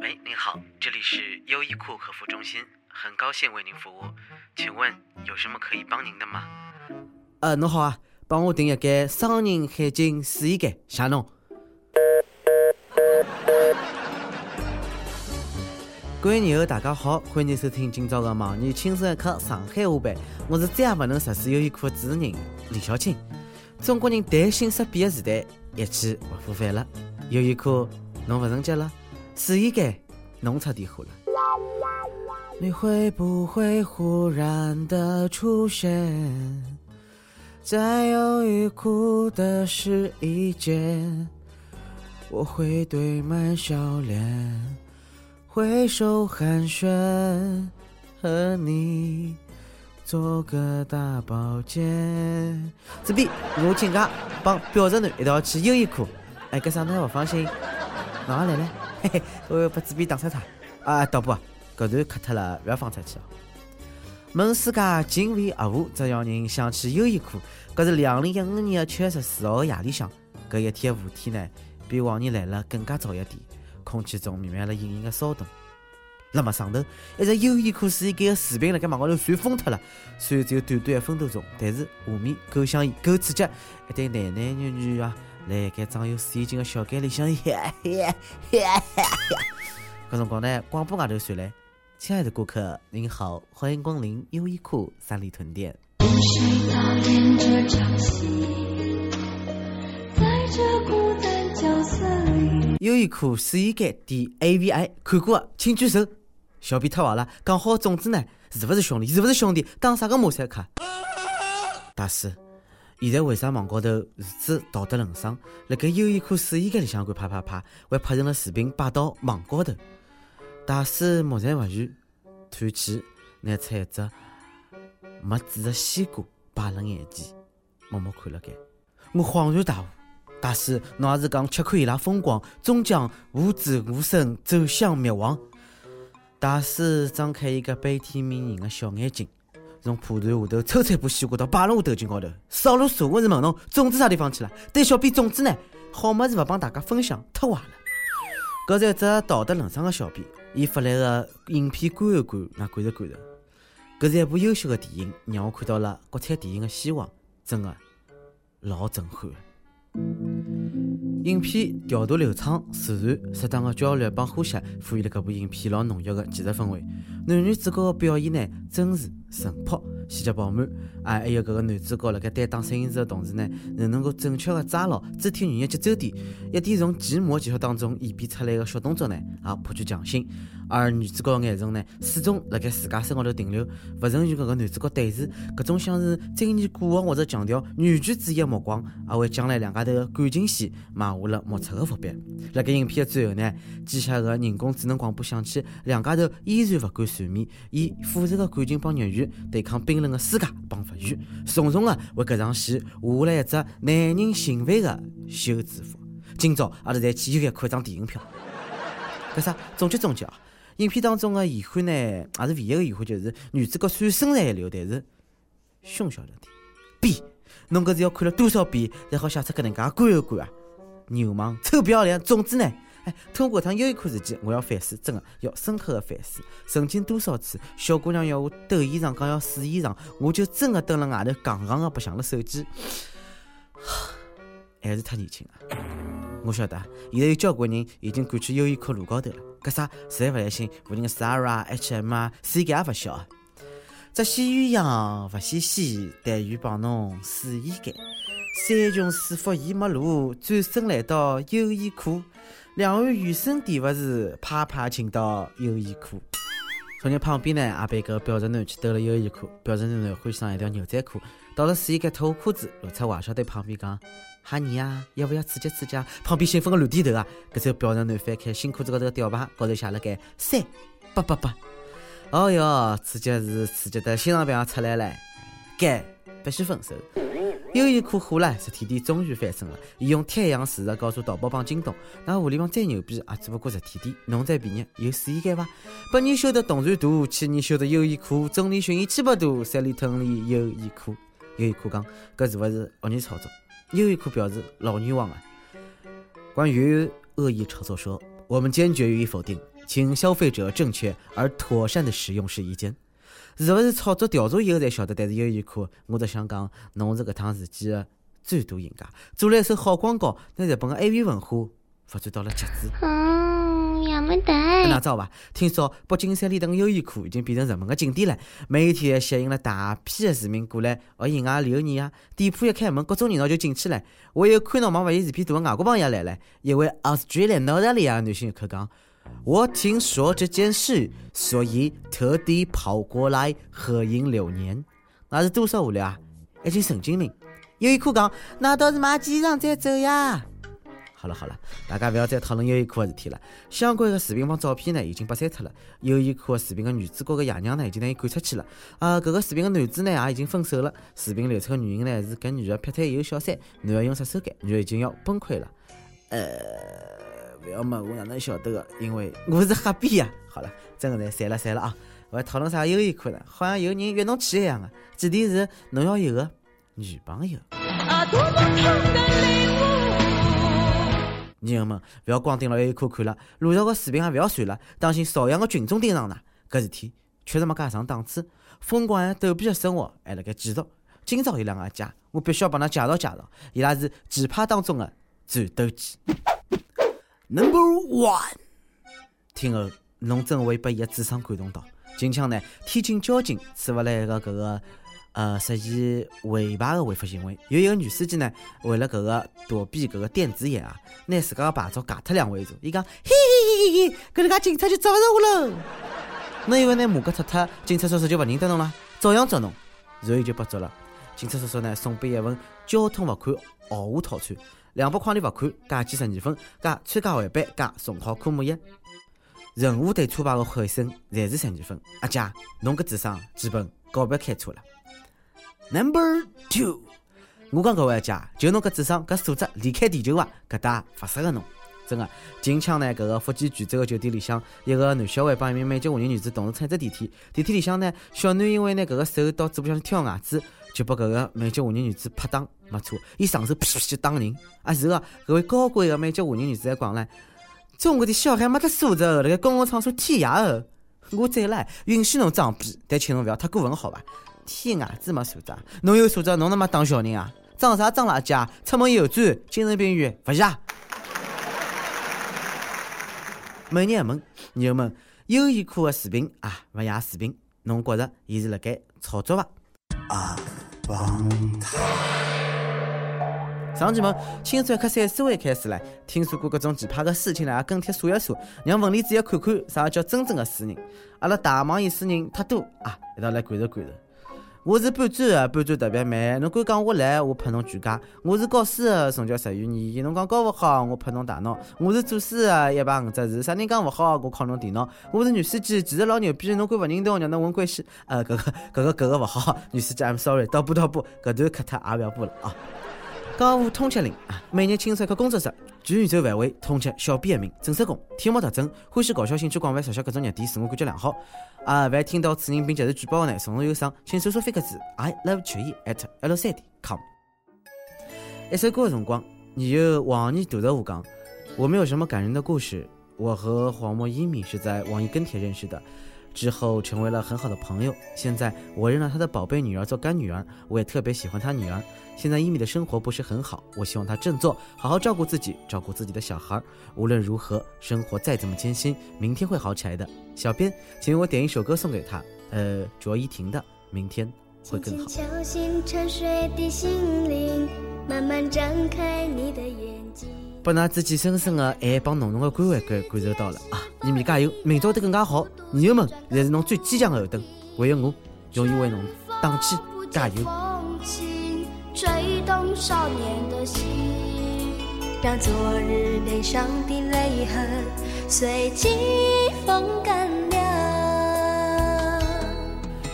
喂，您好，这里是优衣库客服中心，很高兴为您服务，请问有什么可以帮您的吗？呃，侬好啊，帮我订一间双人海景试衣间，谢侬。各位友大家好，欢迎收听今朝的盲女轻松一刻上海话版，我是再也不能实施优衣库的主持人李小青。中国人谈心色变的时代一去不复返了，优衣库侬不成接了，试衣间侬出点火了。你会不会忽然的出现在优衣库的试衣间？我会堆满笑脸。挥手寒暄，和你做个大保健。这边我请假帮表侄男一道去优衣库。哎，搿啥侬还勿放心？哪来来？嘿 嘿，我要把纸币打死他。啊，导播，搿段磕脱了，勿要放出去。问世界敬畏恶物，只要人想起优衣库。搿是两零一五年七月十四号夜里向，搿一天的雾天呢，比往年来了更加早一点。空气中弥漫了隐隐的骚动。那么上头一只优衣库试衣间的视频辣盖网高头传疯脱了，虽然只有短短一分多钟，但是画面够香艳、够刺激。一对男男女女啊，辣盖装有试衣间的小间里向，搿辰光呢，广播外头传来：“亲爱的顾客，您好，欢迎光临优衣库三里屯店。”优衣库试衣间点 A V I 看过的请举手。小编太坏了，讲好种子呢，是不是兄弟？是不是兄弟？打啥个马赛克？大师，现在为啥网高头如此道德沦丧？辣盖优衣库试衣间里向敢啪啪啪，还拍成了视频摆到网高头？大师目善勿语，叹气，拿出一只没籽的西瓜摆辣眼前，默默看了该。我恍然大悟。大师，侬也是讲吃看伊拉风光，终将无子无孙，走向灭亡。大师张开一个悲天悯人的小眼睛，从蒲团下头抽出一把西瓜刀，摆辣我头颈高头，扫路数。我是问侬，种子啥地方去了？对小编种子呢？好么子勿帮大家分享，太坏了。搿是一只道德沦丧的小编，伊发来的影片观后感，那感受感受。搿是一部优秀的电影，让我看到了国产电影的希望，真的老震撼。影片调度流畅自然，适当的焦虑帮呼吸，赋予了搿部影片老浓郁的技术氛围。男女主角的表演呢，真实淳朴，细节饱满。啊，还有搿个男主角辣盖担当摄影师的同时呢，能能够准确的抓牢肢体语言节奏点，一点从建模技术当中演变出来的小动作呢，也颇具匠心。而女主角的眼神呢，始终辣盖自家身高头停留，勿曾与搿个男主角对视。搿种像是珍念过往或者强调女权主义的目光，也为将来两家头的感情线埋下了莫测的伏笔。辣盖影片的最后呢，机械的人工智能广播响起，两家头依然勿敢缠绵，以复杂的感情帮日语对抗冰冷的世界帮物。语，重重的为搿场戏画下了一只耐人寻味的休止符。今朝阿拉再去又一看一张电影票。搿啥？总结总结啊！影片当中的遗憾呢，也是唯一的遗憾，就是女主角虽然身材一流，但是胸小了点。B，侬搿是要看了多少遍才好写出搿能介观后感啊？流氓，臭不要脸！总之呢？哎，通过搿趟优衣库事件，我要反思，真的要深刻的反思。曾经多少次，小姑娘要我抖衣裳，讲要试衣裳，我就真的蹲辣外头杠杠的白相了手机。还是太年轻了。我晓得，现在有交关人已经赶去优衣库路高头了。搿啥，实在勿来信，附近的 Zara、H&M 啊，试衣间也勿小。只羡鸳鸯勿羡仙，但愿帮侬试衣间。山穷水复疑没路，转身来到优衣库。两碗原生地勿是啪啪请到优衣库。从日旁边呢，也被个表侄男去兜了优衣库。表侄男呢欢喜上一条牛仔裤，到了试衣间脱裤子，露出坏笑对旁边讲：“哈尼啊，要不要刺激刺激？”旁边兴奋个乱点头啊。搿时候表侄男翻开新裤子高头个吊牌，高头写了个三八八八。哦哟，刺激是刺激的，心脏病也出来了，该必须分手。优衣库火了，实体店终于翻身了。伊用太阳事实告诉淘宝帮京东，那互联网再牛逼也只不过实体店。侬再便宜有试衣间伐？百年修得动然大，千年修得优衣库。中里寻一千百度，三里屯里优衣库。优衣库讲，搿是勿是恶意炒作？优衣库表示老冤枉啊！关于恶意炒作说，我们坚决予以否定。请消费者正确而妥善的使用试衣间。是勿是炒作调查以后才晓得？但是优衣库，我只想讲，侬是搿趟事件的最大赢家，做了一手好广告，拿日本的 AV 文化发展到了极致。嗯，也没得。哪知道伐？听说北京三里屯优衣库已经变成热门的景点了，每天还吸引了大批的市民过来学印啊、留念啊。店铺一开门，各种热闹就进去了。我有看到网勿嫌视频大的外国朋友也来了。一位 Australia 澳大利亚女性游客讲：“我听说这件事，所以特地跑过来合影留念。”那是多少无聊啊！已经神经病。优衣库讲：“那倒是买几衣裳再走呀。”好了好了，大家不要再讨论优衣库的事体了。相关的视频帮照片呢，已经被删脱了。优衣库的视频的女主角的爷娘呢，已经拿伊赶出去了。啊，搿个视频的男子呢，也已经分手了。视频流出的原因呢，是搿女的劈腿以后小三，男的用杀手锏，女的已经要崩溃了。呃，要问我哪能晓得个，因为我是瞎编呀。好了，真的侪删了删了啊！我要讨论啥优衣库呢？好像有人约侬去一样的，前提是侬要有个女朋友。啊，多么痛的领悟！朋友们，勿要光盯牢优衣库看了，路上个视频也勿要传了，当心朝阳个群众盯上㑚。搿事体确实没介上档次，疯狂的逗比的生活还辣盖继续。今朝有两个姐，我必须要帮㑚介绍介绍，伊拉是奇葩当中的战斗机。Number one，听后侬真会被伊个智商感动到。近腔呢，天津交警处罚了一个搿个。呃，涉嫌违牌的违法行为，有一个女司机呢，为了搿个躲避搿个电子眼啊，拿自家的牌照改脱两位数。伊讲，嘿嘿嘿嘿嘿，搿能介警察就抓勿着我喽。侬以为拿马甲脱脱，警察叔叔就勿认得侬了？照样捉侬，然后就被捉了。警察叔叔呢，送拨一份交通罚款豪华套餐，两百块钿罚款加记十二分，加参加会班加重考科目一，任何对车牌的喊声侪是十二分。阿姐，侬搿智商基本告别开车了。Number two，我讲搿位阿姐，就侬搿智商搿素质，离开地球伐？搿搭勿适合侬，真个。近腔呢，搿个福建泉州个酒店里向，一个男小孩帮一名美籍华人女子同时乘一只电梯，电梯里向呢，小囡因为拿搿个手到嘴巴向挑牙齿，就把搿个美籍华人女子拍打，没错，伊上手啪就打人。啊，是个搿位高贵个美籍华人女子还讲唻，中国的小孩没得素质，辣盖公共场所剔牙哦。我再来，允许侬装逼，但请侬勿要太过分，好伐？天牙子没素质，侬有素质，侬他妈打小人啊？装啥装垃圾啊？出门右转，精神病院，勿下。每日一问，友们，优衣库的视频啊，勿亚视频，侬觉着伊是辣盖炒作伐？帮他。上期问，青春一刻三十位开始了，听说过各种奇葩的事情呢，也跟帖说一说，让文理子也看看啥叫真正的诗人。阿拉大网易诗人太多啊，一道来感受感受。我是搬砖的，搬砖特别慢。侬敢讲我懒，我拍侬全家。我是教书的，从教十余年。侬讲教勿好，我拍侬大脑。我是做书的，一排五只字。啥人讲勿好，我敲侬电脑。我是女司机，其实老牛逼。侬敢勿认得我，让侬问关系。呃，搿个搿个搿个勿好，女司机，I'm sorry，倒补倒补，搿段 cut 也勿要补了啊。江湖通缉令啊！每日轻松一刻工作室，全宇宙范围通缉小编一名，正式工，题目特征，欢喜搞笑，兴趣广泛，熟悉各种热点，自我感觉良好。啊，凡听到此人并接受举报的呢，从容有伤，请搜索飞个字 i love 曲艺 at l 三 d com。一首歌的辰光，你有网易读的我讲，我没有什么感人的故事。我和黄墨一米是在网易跟帖认识的，之后成为了很好的朋友。现在我认了他的宝贝女儿做干女儿，我也特别喜欢他女儿。现在伊米的生活不是很好，我希望他振作，好好照顾自己，照顾自己的小孩。无论如何，生活再怎么艰辛，明天会好起来的。小编，请为我点一首歌送给他，呃，卓依婷的《明天会更好》。敲醒沉睡的心灵，慢慢张开你的眼把那自己深深的爱帮浓浓的关怀感感受到了啊！你们加油，明朝会更加好。女友们才是侬最坚强的后盾，唯有我永远为侬打气加油。吹动少年的心，让昨日悲伤的泪痕随风干。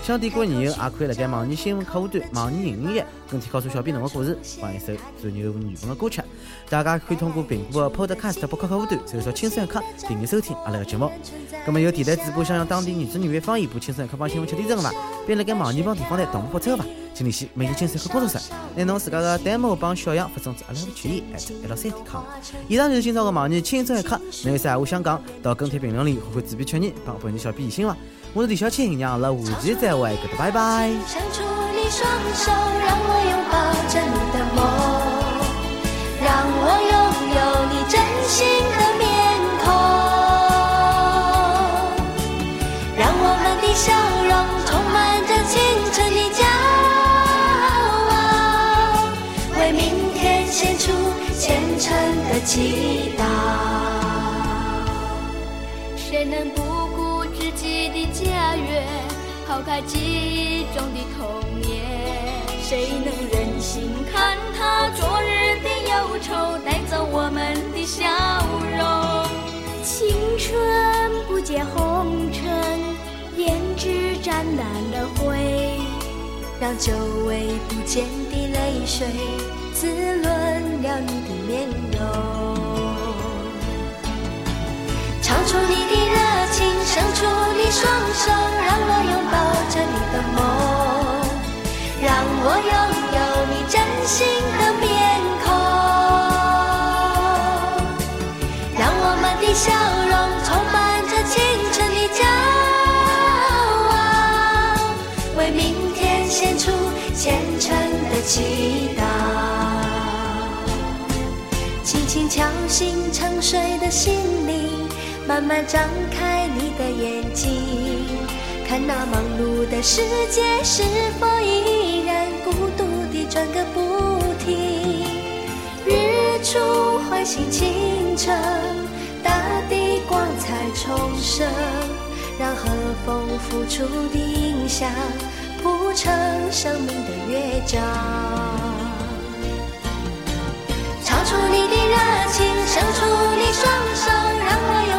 想点歌的友也可以辣盖网易新闻客户端、网易云音乐跟帖告诉小编侬的故事，放一首最牛日本的歌曲。大家可以通过苹果的 Podcast 播客客户端搜索“轻松一刻”订阅收听阿拉的节目。那么有电台主播想用当地原汁原味方言播《轻松一刻》帮新闻七点钟吧？并辣盖网易帮地方台同步播出吧？请联系每日精算科工作室，拿侬自家的 demo 帮小样发送至阿拉的群 at l 三 com。以上就是今朝的网易轻松一刻，侬有啥闲话想讲，到跟帖评论里回回自编确认，帮本期小编移心伐？我是李小青，让阿拉下期再会，搿搭拜拜。的祈祷。谁能不顾自己的家园，抛开记忆中的童年？谁能忍心看他昨日的忧愁带走我们的笑容？青春不见红尘，胭脂沾染了，让久违不见的泪水滋润了你的面容。唱出你的热情，伸出你双手，让我拥抱着你的梦，让我拥有你真心的祈祷。轻轻敲醒沉睡的心灵，慢慢张开你的眼睛，看那忙碌的世界是否依然孤独地转个不停。日出唤醒清晨，大地光彩重生，让和风拂出的音响谱成生命的乐章。唱出你的热情，伸出你双手，让我有